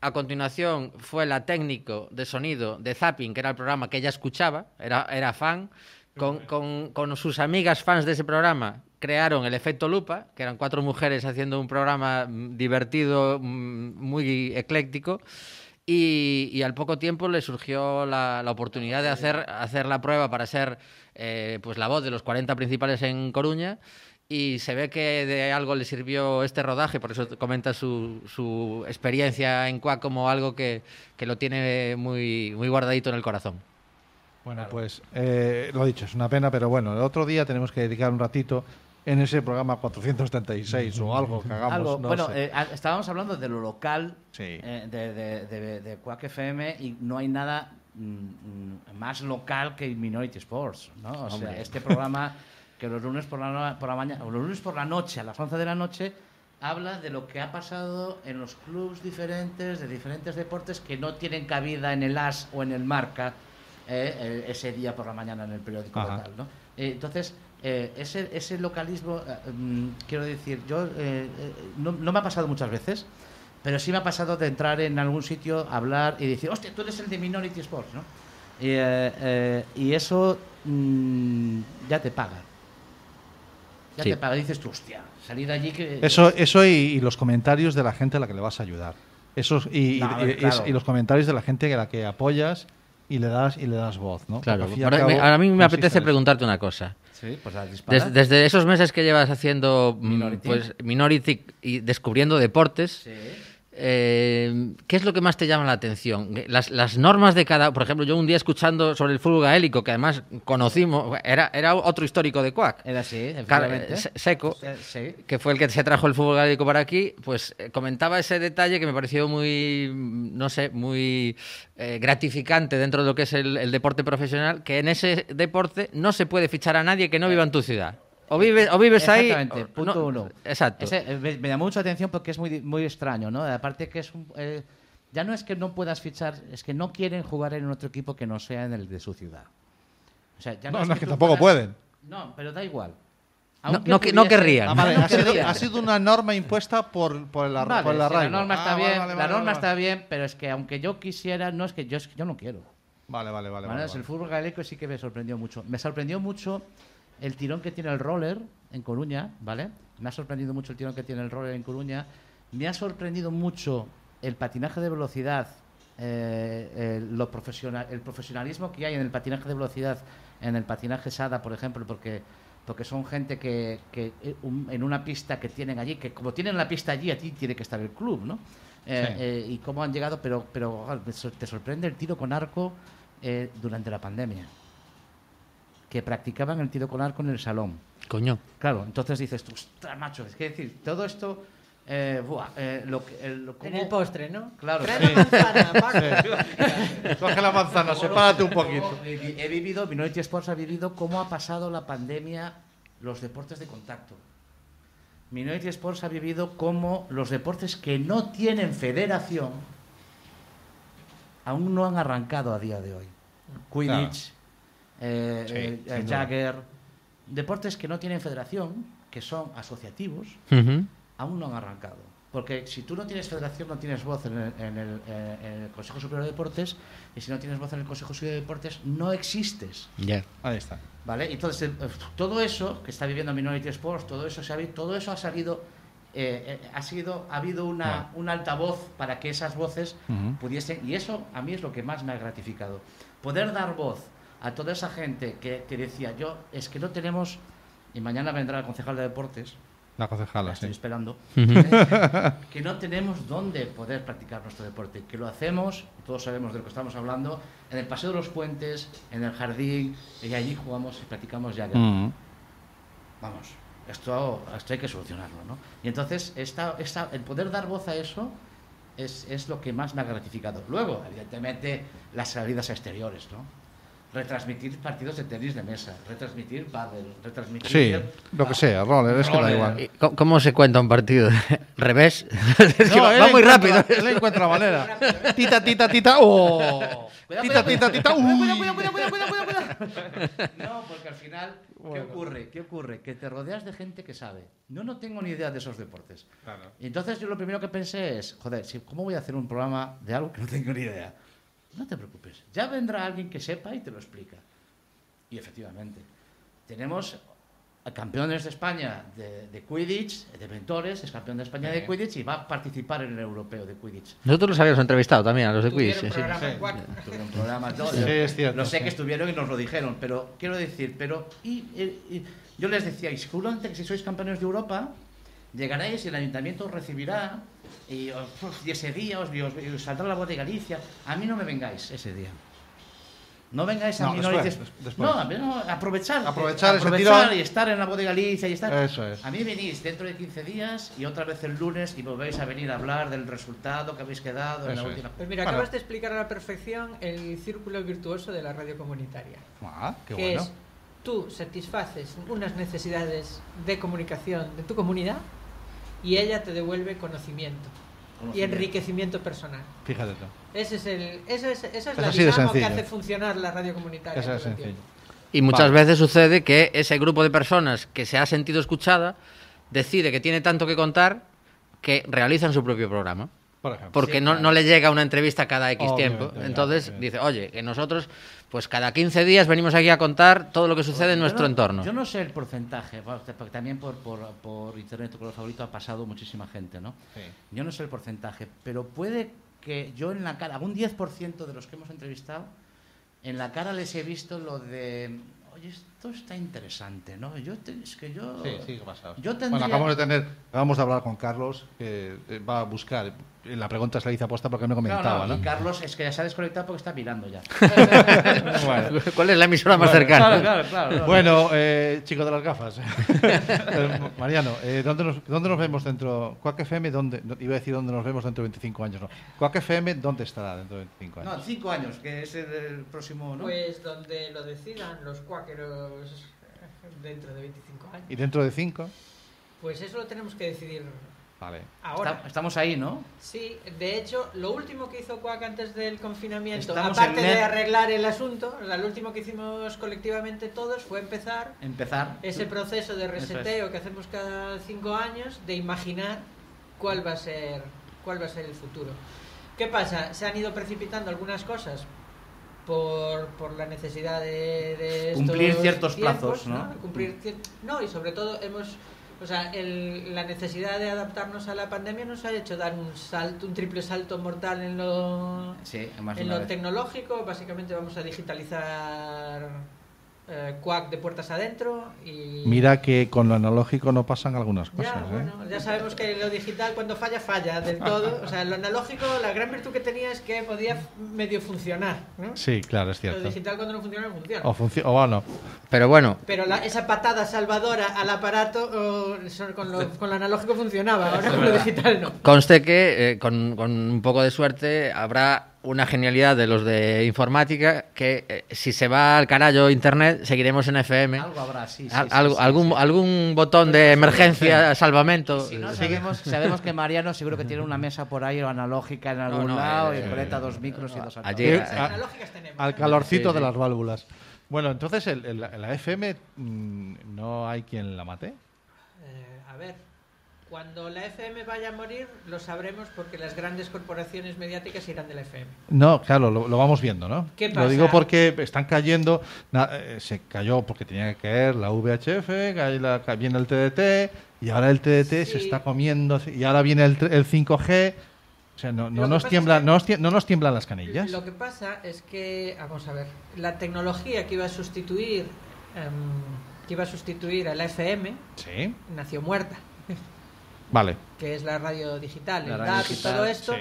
a continuación fue la técnico de sonido de Zapping, que era el programa que ella escuchaba, era, era fan. Con, con- con sus amigas fans de ese programa crearon el efecto lupa, que eran cuatro mujeres haciendo un programa mm, divertido, mm, muy ecléctico. Y, y al poco tiempo le surgió la, la oportunidad de hacer, hacer la prueba para ser eh, pues la voz de los 40 principales en Coruña. Y se ve que de algo le sirvió este rodaje, por eso comenta su, su experiencia en Quack como algo que, que lo tiene muy, muy guardadito en el corazón. Bueno, pues eh, lo dicho, es una pena, pero bueno, el otro día tenemos que dedicar un ratito en ese programa 476 o algo que hagamos. Algo, no bueno, sé. eh, estábamos hablando de lo local Sí. eh, de, de, de, de Quack FM y no hay nada mm, mm, más local que Minority Sports, ¿no? O sea, este programa que los lunes por la, por la mañana, o los lunes por la noche, a las 11 de la noche, habla de lo que ha pasado en los clubs diferentes, de diferentes deportes que no tienen cabida en el AS o en el Marca eh, eh, ese día por la mañana en el periódico local, ¿no? Eh, entonces, eh, ese, ese localismo, mm, quiero decir, yo no, no me ha pasado muchas veces, pero sí me ha pasado de entrar en algún sitio, hablar y decir, hostia, tú eres el de Minority Sports, ¿no? Y, y eso mm, ya te paga. Ya Sí. te paga. Dices tú, hostia, salir de allí que... Eso, eso y, y los comentarios de la gente a la que le vas a ayudar. Esos, y, y- No, a ver, y- y- claro. y los comentarios de la gente a la que apoyas y le das y le das voz, ¿no? Claro, ahora, me- ahora a mí me apetece eso. preguntarte una cosa. Sí, pues a disparar. Des- desde esos meses que llevas haciendo mm, Minority. pues, Minority y descubriendo deportes, Sí. Eh, ¿qué es lo que más te llama la atención? Las, las normas de cada... Por ejemplo, yo un día escuchando sobre el fútbol gaélico, que además conocimos, era, era otro histórico de Cuac, Era así, Seco, Eh, Sí. que fue el que se trajo el fútbol gaélico para aquí, pues eh, comentaba ese detalle que me pareció muy, no sé, muy eh, gratificante dentro de lo que es el, el deporte profesional, que en ese deporte no se puede fichar a nadie que no viva en tu ciudad. O vives, o vives ahí... Exactamente, punto no- uno. Exacto. Ese, eh, me, me llamó mucho la atención porque es muy, muy extraño, ¿no? Aparte que es un... eh, ya no es que no puedas fichar, es que no quieren jugar en otro equipo que no sea en el de su ciudad. O sea, ya No, no, es que tampoco puedas- pueden. No, pero da igual. No- Aunque no que- no pudiese- querrían. Ah, vale, no ha sido, querrían. ha sido una norma impuesta por, por el, ar- Vale, por el sí, la norma está Ah, bien, vale, la vale, norma vale. está bien, pero es que aunque yo quisiera, no es que yo, es que yo no quiero. Vale, vale, vale. Bueno, vale, es El fútbol gaélico sí que me sorprendió mucho. Me sorprendió mucho el tirón que tiene el roller en Coruña, ¿vale? Me ha sorprendido mucho el tirón que tiene el roller en Coruña. Me ha sorprendido mucho el patinaje de velocidad, eh, el, lo profesional, el profesionalismo que hay en el patinaje de velocidad, en el patinaje SADA, por ejemplo, porque porque son gente que, que, eh, en una pista que tienen allí, que como tienen la pista allí, a ti tiene que estar el club, ¿no? Eh, Sí. eh, y cómo han llegado, pero, pero te sorprende el tiro con arco eh, durante la pandemia. Que practicaban el tiro con arco en el salón. Coño. Claro, entonces dices tú, ostras, macho, es que decir, todo esto, eh, buah, eh, lo que, el, lo- En el postre, ¿no? Claro, Trae sí. la manzana, Paco. Coge la manzana, sepárate un poquito. He vivido, Minority Sports ha vivido cómo ha pasado la pandemia los deportes de contacto. Minority Sports ha vivido cómo los deportes que no tienen federación aún no han arrancado a día de hoy. Quidditch, eh, Sí, eh, eh, duda. Jagger, deportes que no tienen federación, que son asociativos, Ujú. aún no han arrancado. Porque si tú no tienes federación, no tienes voz en el, en el, eh, en el Consejo Superior de Deportes, y si no tienes voz en el Consejo Superior de Deportes, no existes. Ya. Ahí está. ¿Vale? Entonces, eh, todo eso que está viviendo Minority Sports, todo eso, se ha, todo eso ha salido, eh, eh, ha sido, ha habido una, un altavoz para que esas voces Ujú. pudiesen, y eso a mí es lo que más me ha gratificado. Poder dar voz a toda esa gente que, que decía, yo, es que no tenemos, y mañana vendrá el concejal de deportes, La la concejala, estoy sí. esperando, que no tenemos dónde poder practicar nuestro deporte, que lo hacemos, todos sabemos de lo que estamos hablando, en el Paseo de los Puentes, en el jardín, y allí jugamos y practicamos ya. Mm. Vamos, esto, esto hay que solucionarlo, ¿no? Y entonces, esta, esta, el poder dar voz a eso es, es lo que más me ha gratificado. Luego, evidentemente, las salidas exteriores, ¿no? Retransmitir partidos de tenis de mesa, retransmitir pádel, retransmitir... Sí, lo que sea, roller, es que da igual. ¿Y cómo, cómo se cuenta un partido? ¿Revés? es que No, va, muy rápido. Él encuentra la manera. Tita, tita, tita. ¡Oh! Cuidado, Tita, cuidado, tita, tita. cuidado, ¡Uy! cuidado, cuidado, cuidado, cuidado, cuidado, cuidado. No, porque al final, ¿qué ocurre? ¿Qué ocurre? Que te rodeas de gente que sabe. Yo no tengo ni idea de esos deportes. Y entonces yo lo primero que pensé es, joder, si- ¿cómo voy a hacer un programa de algo que no tengo ni idea? No te preocupes, ya vendrá alguien que sepa y te lo explica. Y efectivamente, tenemos campeones de España de, de Quidditch, de mentores, es campeón de España de Quidditch y va a participar en el europeo de Quidditch. Nosotros los habíamos entrevistado también, a los de Quiz. sí, sí. programa. Tuvieron programas, ¿no? Sí, Yo es cierto, Lo sé sí. que estuvieron y nos lo dijeron, pero quiero decir, pero y, y- y yo les decía, seguramente que si sois campeones de Europa, llegaréis y el ayuntamiento os recibirá y, uf, y ese día os, os- os saldrá la voz de Galicia. A mí no me vengáis ese día. No vengáis a No, mí, no después, dices- des- después. No, a mí no, aprovechar. Aprovechar ese aprovechar y estar en la voz de Galicia y estar. Eso es. A mí venís dentro de 15 días y otra vez el lunes y volvéis a venir a hablar del resultado que habéis quedado en la Eso es. última. Pues mira, Bueno. acabas de explicar a la perfección el círculo virtuoso de la radio comunitaria. Ah, qué que bueno. es tú satisfaces unas necesidades de comunicación de tu comunidad y ella te devuelve conocimiento, y enriquecimiento personal. Fíjate tú. Ese es el, ese es, esa es Es la dinamo que hace funcionar la radio comunitaria. Eso es sencillo. Y muchas Vale. veces sucede que ese grupo de personas que se ha sentido escuchada decide que tiene tanto que contar que realizan su propio programa. Por ejemplo. Porque Sí, no, claro. no le llega una entrevista cada X Obviamente, tiempo. Entonces obviamente. dice, oye, que nosotros, pues cada 15 días venimos aquí a contar todo lo que sucede en nuestro no- entorno. Yo no sé el porcentaje, porque también por, por, por internet, tu color favorito, ha pasado muchísima gente, ¿no? Sí. Yo no sé el porcentaje, pero puede que yo en la cara, algún 10% de los que hemos entrevistado, en la cara les he visto lo de, oye, esto está interesante, ¿no? Yo te- es que yo... Sí, sí, ¿qué pasa? Yo Bueno, tendría- acabamos de tener, acabamos de hablar con Carlos, que eh, va a buscar. La pregunta se la hice aposta porque me No, comentaba, no, ¿no? y Carlos es que ya se ha descolectado porque está mirando ya. Bueno. ¿Cuál es la emisora más Bueno, cercana? claro, claro. claro. Bueno, eh, chico de las gafas. Mariano, eh, ¿dónde, nos, ¿dónde nos vemos dentro? Quack FM, ¿dónde? no, Iba a decir dónde nos vemos dentro de 25 años, no. Quack FM, ¿dónde estará dentro de 25 años? No, cinco años, que es el, el próximo, ¿no? Pues donde lo decidan los cuáqueros dentro de 25 años. ¿Y dentro de 5? Pues eso lo tenemos que decidir Vale. ahora. Está- estamos ahí, ¿no? Sí, de hecho, lo último que hizo Quack antes del confinamiento, Estamos aparte de arreglar el asunto, o sea, lo último que hicimos colectivamente todos fue empezar Empezar. ese proceso de es. reseteo que hacemos cada cinco años, de imaginar cuál va a ser, cuál va a ser el futuro. ¿Qué pasa? Se han ido precipitando algunas cosas por, por la necesidad de, de Cumplir ciertos tiempos, plazos, ¿no? Cumplir cier- no, y sobre todo hemos... O sea, el- la necesidad de adaptarnos a la pandemia nos ha hecho dar un salto, un triple salto mortal en lo, Sí, en lo vez. tecnológico. Básicamente vamos a digitalizar eh, Quack de puertas adentro y... Mira que con lo analógico no pasan algunas cosas. Ya, ¿eh? bueno, ya sabemos que lo digital cuando falla, falla del todo. O sea, lo analógico, la gran virtud que tenía es que podía medio funcionar, ¿no? Sí, claro, es Lo cierto. digital cuando no funciona, no funciona. O, funci- o bueno, Pero bueno, Pero la- esa patada salvadora al aparato oh, con, lo, con lo analógico funcionaba, ahora con lo digital no. conste que eh, con, con un poco de suerte habrá una genialidad de los de informática que eh, si se va al carajo internet seguiremos en FM. Algo habrá, sí. sí, Al- sí, algo- sí, algún, sí. algún botón de emergencia, salvamento. Si no, sabemos, sabemos que Mariano seguro que tiene una mesa por ahí o analógica en algún no, allí eh, y conecta dos micros y dos allí- Eh, altavoces. a- Analógicas tenemos. al ¿eh? calorcito Sí, de sí. las válvulas. Bueno, entonces el- el- la FM mm, no hay quien la mate. Eh, a ver, cuando la FM vaya a morir, lo sabremos porque las grandes corporaciones mediáticas irán de la FM. No, claro, lo, lo vamos viendo, ¿no? ¿Qué Lo pasa? digo porque están cayendo, na- eh, se cayó porque tenía que caer la VHF, cae la- viene el TDT, y ahora el TDT se está comiendo, y ahora viene el, el 5G. O sea, no, Lo no, nos, pasa tiembla, es que- no, no nos tiemblan las canillas. Lo que pasa es que, vamos a ver, la tecnología que iba a sustituir, em, que iba a sustituir a la FM, Sí, nació muerta, vale. que es la radio digital, La el radio y todo esto. sí.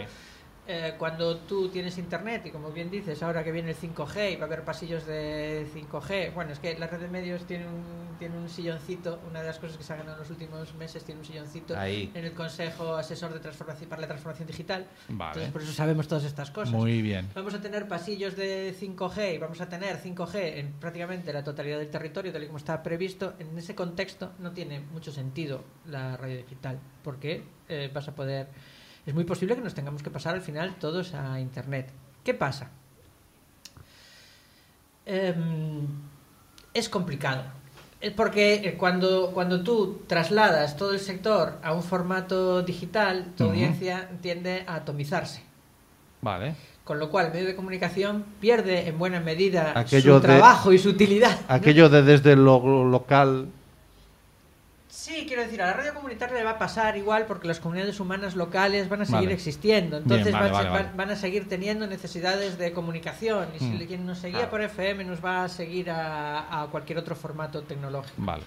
Eh, cuando tú tienes internet y como bien dices, ahora que viene el 5G y va a haber pasillos de 5G, bueno, es que la red de medios tiene un, tiene un silloncito, una de las cosas que se han ganado en los últimos meses tiene un silloncito Ahí. en el Consejo Asesor de Transformación para la Transformación Digital. Vale. Entonces, por eso sabemos todas estas cosas. Muy bien. Vamos a tener pasillos de 5G y vamos a tener 5G en prácticamente la totalidad del territorio, tal y como está previsto. En ese contexto no tiene mucho sentido la radio digital, porque eh, vas a poder. Es muy posible que nos tengamos que pasar al final todos a Internet. ¿Qué pasa? Em, es complicado. Es porque eh, cuando, cuando tú trasladas todo el sector a un formato digital, tu audiencia tiende a atomizarse. Vale. Con lo cual, el medio de comunicación pierde en buena medida Aquello su de- trabajo y su utilidad. ¿no? Aquello de desde lo local Sí, quiero decir, a la radio comunitaria le va a pasar igual porque las comunidades humanas locales van a seguir Vale. existiendo. Entonces Bien, vale, van, vale, van- vale. van a seguir teniendo necesidades de comunicación. Y si Mm. quien nos seguía Claro. por FM nos va a seguir a, a cualquier otro formato tecnológico. Vale.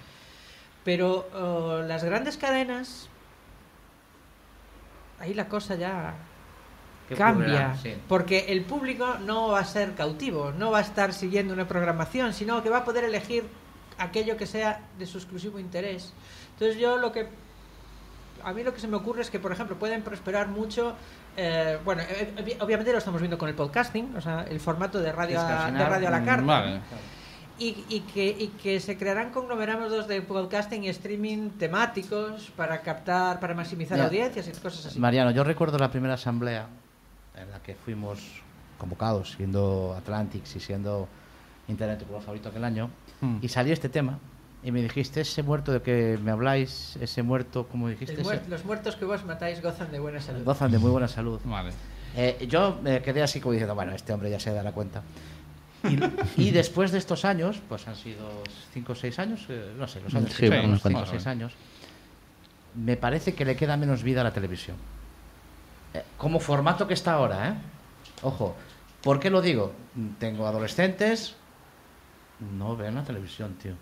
Pero oh, las grandes cadenas, ahí la cosa ya ¿Qué cambia. Sí. Porque el público no va a ser cautivo, no va a estar siguiendo una programación, sino que va a poder elegir aquello que sea de su exclusivo interés. Entonces yo lo que... A mí lo que se me ocurre es que, por ejemplo, pueden prosperar mucho... eh, bueno, eh, obvi- obviamente lo estamos viendo con el podcasting, o sea, el formato de radio, a, de radio a la mm, carta. vale. Y, y que, y que se crearán conglomerados de podcasting y streaming temáticos para captar, para maximizar Ya. audiencias y cosas así. Mariano, yo recuerdo la primera asamblea en la que fuimos convocados, siendo Atlantics y siendo Internet tu favorito aquel año, Mm. y salió este tema, y me dijiste, ese muerto de que me habláis, ese muerto, como dijiste, Ese- los muertos que vos matáis gozan de buena salud. gozan de muy buena salud. Vale. Eh, yo me quedé así como diciendo, bueno, este hombre ya se dará cuenta. Y, y después de estos años, pues han sido 5 o 6 años, eh, no sé, los años Sí, que unos 5 o cuantos. 6 años, me parece que le queda menos vida a la televisión. Eh, como formato que está ahora, ¿eh? Ojo, ¿por qué lo digo? Tengo adolescentes, no ven la televisión, tío.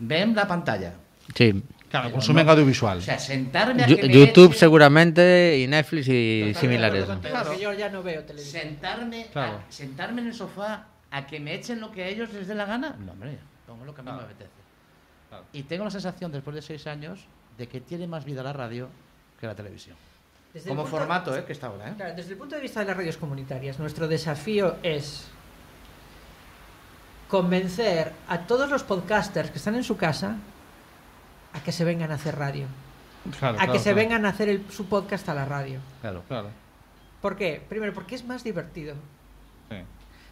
Ven la pantalla. Sí. Claro, Pero consumen no- audiovisual. O sea, sentarme a que me YouTube seguramente y Netflix y Totalmente similares. porque yo ya no veo televisión. sentarme, Claro. a- sentarme en el sofá a que me echen lo que a ellos les dé la gana. No, hombre, pongo lo que a mí me apetece. Claro. Y tengo la sensación, después de seis años, de que tiene más vida la radio que la televisión. Desde Como punto- formato, ¿eh? Que está ahora, ¿eh? Claro, desde el punto de vista de las radios comunitarias, nuestro desafío es convencer a todos los podcasters que están en su casa a que se vengan a hacer radio, Claro, a que se claro. vengan a hacer el- su podcast a la radio. Claro. Claro. ¿Por qué? Primero, porque es más divertido. Sí.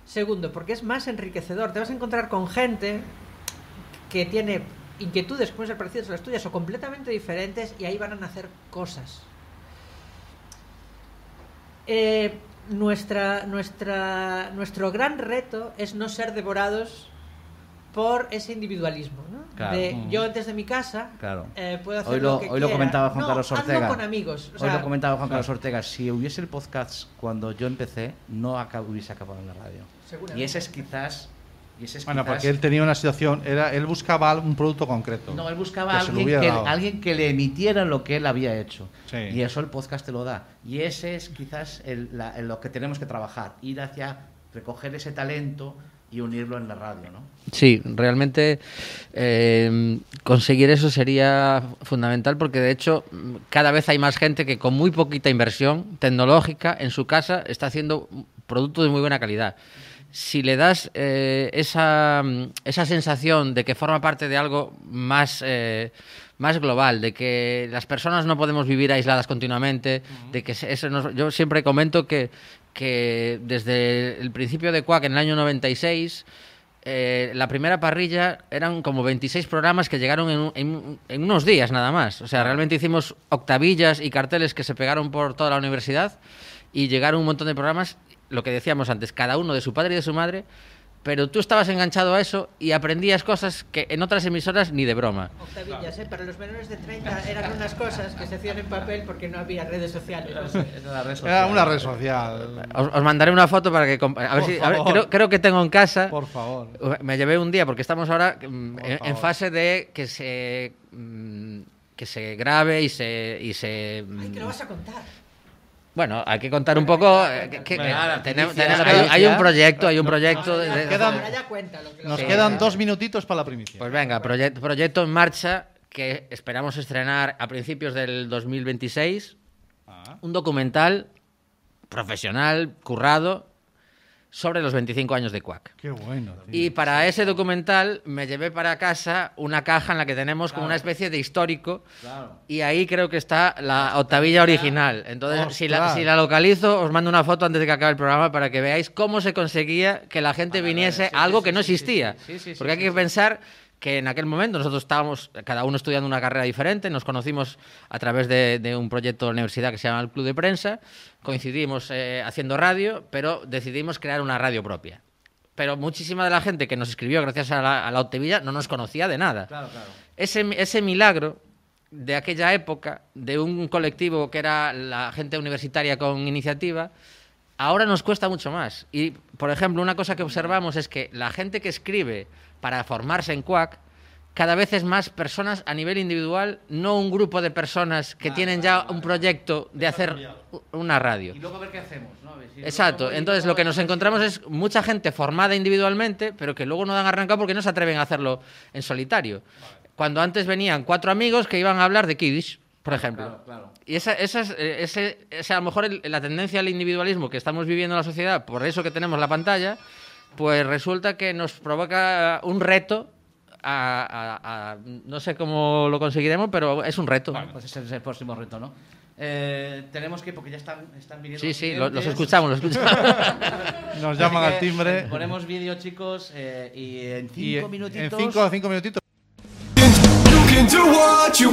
Segundo, porque es más enriquecedor. Te vas a encontrar con gente que tiene inquietudes que pueden ser parecidas a las tuyas o completamente diferentes y ahí van a nacer cosas. Eh, nuestra, nuestra, nuestro gran reto es no ser devorados por ese individualismo. ¿no? Claro. De, Mm. yo desde mi casa Claro. eh, puedo hacer Hoy lo, lo que hoy lo comentaba Juan No, Carlos hazlo Ortega. con amigos. o hoy lo comentaba Juan Carlos Ortega. Si hubiese el podcast cuando yo empecé, no aca- hubiese acabado en la radio. Y ese es quizás... Y ese es Bueno, quizás- porque él tenía una situación, era, él buscaba un producto concreto. No, él buscaba Que alguien que, alguien que le emitiera lo que él había hecho. Sí. Y eso el podcast te lo da. Y ese es quizás el- la- en lo que tenemos que trabajar, ir hacia recoger ese talento y unirlo en la radio, ¿no? Sí, realmente eh, conseguir eso sería fundamental porque de hecho cada vez hay más gente que con muy poquita inversión tecnológica en su casa está haciendo productos de muy buena calidad. Si le das eh, esa, mm, esa sensación de que forma parte de algo más, eh, más global, de que las personas no podemos vivir aisladas continuamente, de que eso nos- yo siempre comento que, que desde el principio de Quack en el año 96 eh, la primera parrilla eran como 26 programas que llegaron en- en unos días nada más. O sea, realmente hicimos octavillas y carteles que se pegaron por toda la universidad y llegaron un montón de programas, lo que decíamos antes, cada uno de su padre y de su madre, pero tú estabas enganchado a eso y aprendías cosas que en otras emisoras ni de broma. Octavillas, ¿eh? Para los menores de 30 eran unas cosas que se hacían en papel porque no había redes sociales. ¿no? Era una red social. Os, os mandaré una foto para que... A ver si, a ver, creo, creo que tengo en casa... Por favor. Me llevé un día porque estamos ahora mm, en, en fase de que se mm, que se grabe y se y se Ay, que lo mm, vas a contar. Bueno hay que contar un poco eh, que- que- tenemos- hay, hay un proyecto hay un proyecto Ahora de- ya- de- quedan- ahora ya cuenta lo que Nos Sí. quedan dos minutitos para la primicia. pues venga proyecto proyecto en marcha que esperamos estrenar a principios del 2026 Ah, un documental profesional currado sobre los 25 años de Quack qué bueno. tío. Y para ese documental me llevé para casa una caja en la que tenemos como una especie de histórico Claro. y ahí creo que está la octavilla original. Entonces, si la, ¡Ostras! si la localizo, os mando una foto antes de que acabe el programa para que veáis cómo se conseguía que la gente viniese a algo que no existía. sí, sí, sí, Porque hay que pensar que en aquel momento nosotros estábamos cada uno estudiando una carrera diferente, nos conocimos a través de, de un proyecto de la universidad que se llama el Club de Prensa, coincidimos eh, haciendo radio, pero decidimos crear una radio propia. Pero muchísima de la gente que nos escribió gracias a la, a la Octavilla no nos conocía de nada. Claro, claro. Ese, ese milagro de aquella época, de un colectivo que era la gente universitaria con iniciativa, ahora nos cuesta mucho más. Y, por ejemplo, una cosa que observamos es que la gente que escribe para formarse en Quack, cada vez es más personas a nivel individual, no un grupo de personas que Ah, tienen ya vale. un proyecto de hacer una radio. Y luego a ver qué hacemos, ¿no? Si Exacto, entonces lo que nos encontramos es mucha gente formada individualmente, pero que luego no dan arrancado porque no se atreven a hacerlo en solitario. Cuando antes venían cuatro amigos que iban a hablar de Kiddish, por ejemplo. Claro, claro. Y esa, esa es, eh, ese, ese a lo mejor el- la tendencia al individualismo que estamos viviendo en la sociedad, por eso que tenemos la pantalla, pues resulta que nos provoca un reto. A, a- a- no sé cómo lo conseguiremos, pero es un reto. Bueno, pues ese es el próximo reto, ¿no? Eh, tenemos que, porque ya están, están viniendo sí, sí, lo- los escuchamos, los escuchamos. Nos llaman al timbre. Ponemos vídeo, chicos, eh, y en Y cinco en- minutitos... En cinco, cinco minutitos. You